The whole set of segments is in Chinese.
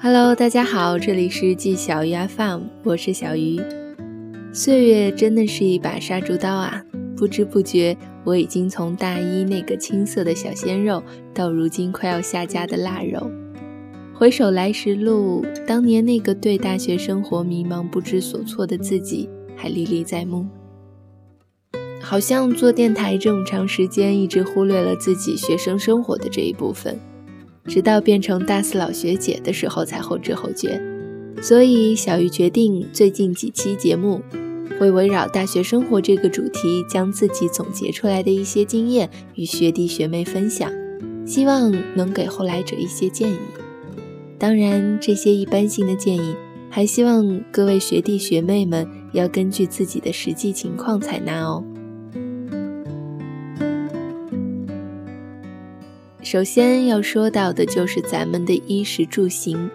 Hello，大家好，这里是季小鱼 FM，我是小鱼。岁月真的是一把杀猪刀啊，不知不觉我已经从大一那个青涩的小鲜肉，到如今快要下架的腊肉。回首来时路，当年那个对大学生活迷茫不知所措的自己，还历历在目。好像做电台这么长时间，一直忽略了自己学生生活的这一部分。直到变成大四老学姐的时候，才后知后觉。所以小鱼决定最近几期节目会围绕大学生活这个主题，将自己总结出来的一些经验与学弟学妹分享，希望能给后来者一些建议。当然，这些一般性的建议，还希望各位学弟学妹们要根据自己的实际情况采纳哦。首先要说到的就是咱们的衣食住行，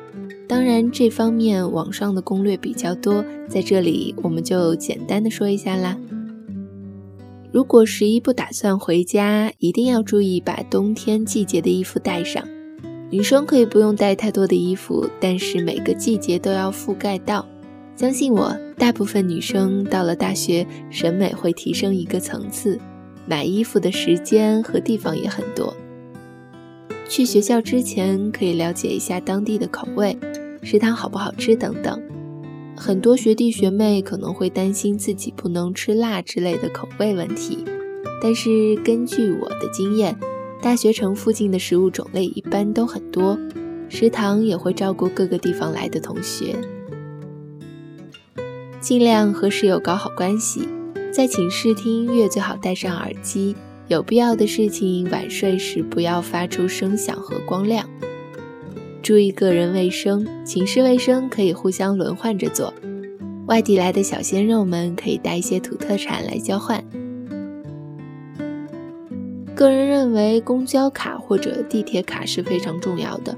当然这方面网上的攻略比较多，在这里我们就简单的说一下啦。如果十一不打算回家，一定要注意把冬天季节的衣服带上。女生可以不用带太多的衣服，但是每个季节都要覆盖到。相信我，大部分女生到了大学，审美会提升一个层次，买衣服的时间和地方也很多。去学校之前可以了解一下当地的口味，食堂好不好吃等等。很多学弟学妹可能会担心自己不能吃辣之类的口味问题，但是根据我的经验，大学城附近的食物种类一般都很多，食堂也会照顾各个地方来的同学。尽量和室友搞好关系，在寝室听音乐最好戴上耳机。有必要的事情，晚睡时不要发出声响和光亮。注意个人卫生，寝室卫生可以互相轮换着做。外地来的小鲜肉们可以带一些土特产来交换。个人认为，公交卡或者地铁卡是非常重要的。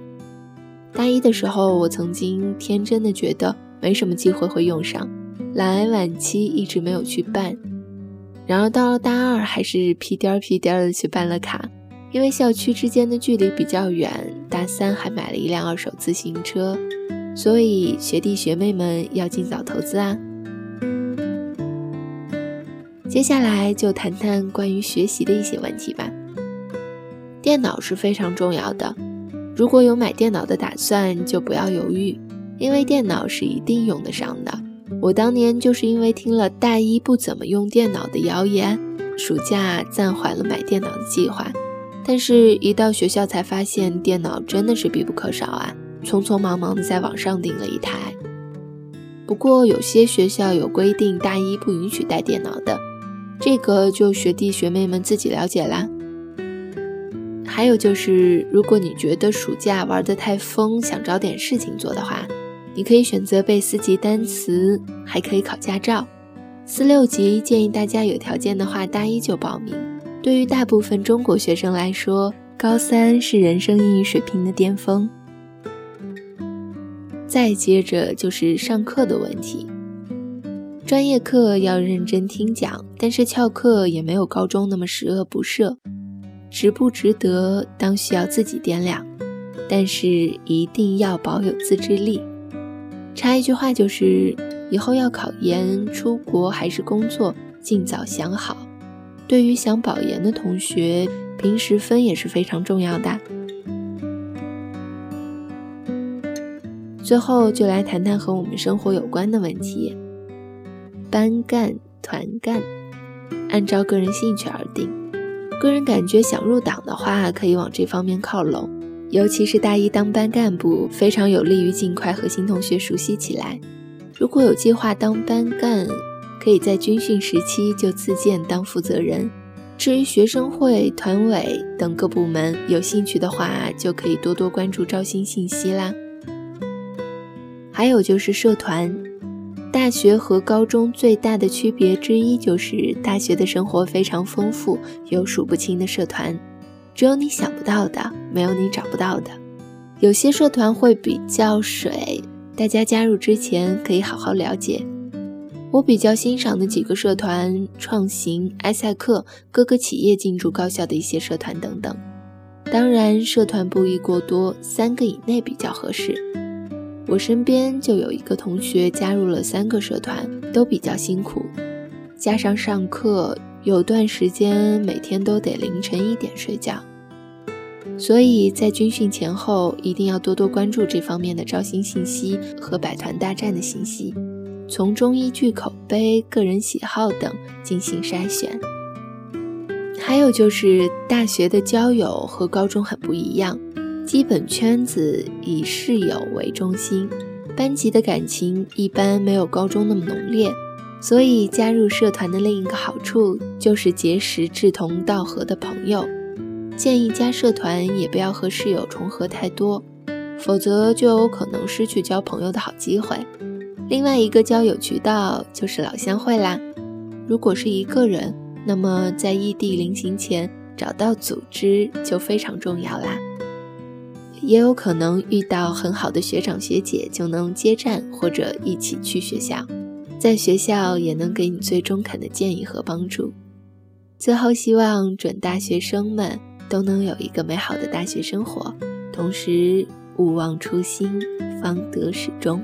大一的时候，我曾经天真的觉得没什么机会会用上，懒癌晚期一直没有去办。然而到了大二，还是屁颠儿屁颠儿的去办了卡，因为校区之间的距离比较远。大三还买了一辆二手自行车，所以学弟学妹们要尽早投资啊！接下来就谈谈关于学习的一些问题吧。电脑是非常重要的，如果有买电脑的打算，就不要犹豫，因为电脑是一定用得上的。我当年就是因为听了大一不怎么用电脑的谣言，暑假暂缓了买电脑的计划。但是，一到学校才发现电脑真的是必不可少啊！匆匆忙忙的在网上订了一台。不过，有些学校有规定，大一不允许带电脑的，这个就学弟学妹们自己了解啦。还有就是，如果你觉得暑假玩得太疯，想找点事情做的话。你可以选择背四级单词，还可以考驾照。四六级建议大家有条件的话，大一就报名。对于大部分中国学生来说，高三是人生英语水平的巅峰。再接着就是上课的问题，专业课要认真听讲，但是翘课也没有高中那么十恶不赦。值不值得，当需要自己掂量，但是一定要保有自制力。插一句话，就是以后要考研、出国还是工作，尽早想好。对于想保研的同学，平时分也是非常重要的。最后就来谈谈和我们生活有关的问题：班干、团干，按照个人兴趣而定。个人感觉想入党的话，可以往这方面靠拢。尤其是大一当班干部，非常有利于尽快和新同学熟悉起来。如果有计划当班干，可以在军训时期就自荐当负责人。至于学生会、团委等各部门，有兴趣的话，就可以多多关注招新信息啦。还有就是社团，大学和高中最大的区别之一就是，大学的生活非常丰富，有数不清的社团。只有你想不到的，没有你找不到的。有些社团会比较水，大家加入之前可以好好了解。我比较欣赏的几个社团：创行、埃塞克、各个企业进驻高校的一些社团等等。当然，社团不宜过多，三个以内比较合适。我身边就有一个同学加入了三个社团，都比较辛苦，加上上课，有段时间每天都得凌晨一点睡觉。所以在军训前后，一定要多多关注这方面的招新信息和百团大战的信息，从中依据口碑、个人喜好等进行筛选。还有就是大学的交友和高中很不一样，基本圈子以室友为中心，班级的感情一般没有高中那么浓烈，所以加入社团的另一个好处就是结识志同道合的朋友。建议加社团也不要和室友重合太多，否则就有可能失去交朋友的好机会。另外一个交友渠道就是老乡会啦。如果是一个人，那么在异地临行前找到组织就非常重要啦。也有可能遇到很好的学长学姐，就能接站或者一起去学校，在学校也能给你最中肯的建议和帮助。最后，希望准大学生们。都能有一个美好的大学生活，同时勿忘初心，方得始终。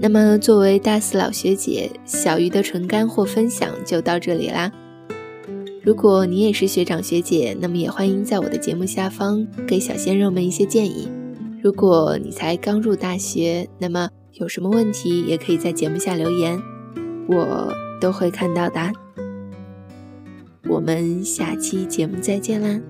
那么，作为大四老学姐，小鱼的纯干货分享就到这里啦。如果你也是学长学姐，那么也欢迎在我的节目下方给小鲜肉们一些建议。如果你才刚入大学，那么有什么问题也可以在节目下留言，我都会看到的。我们下期节目再见啦！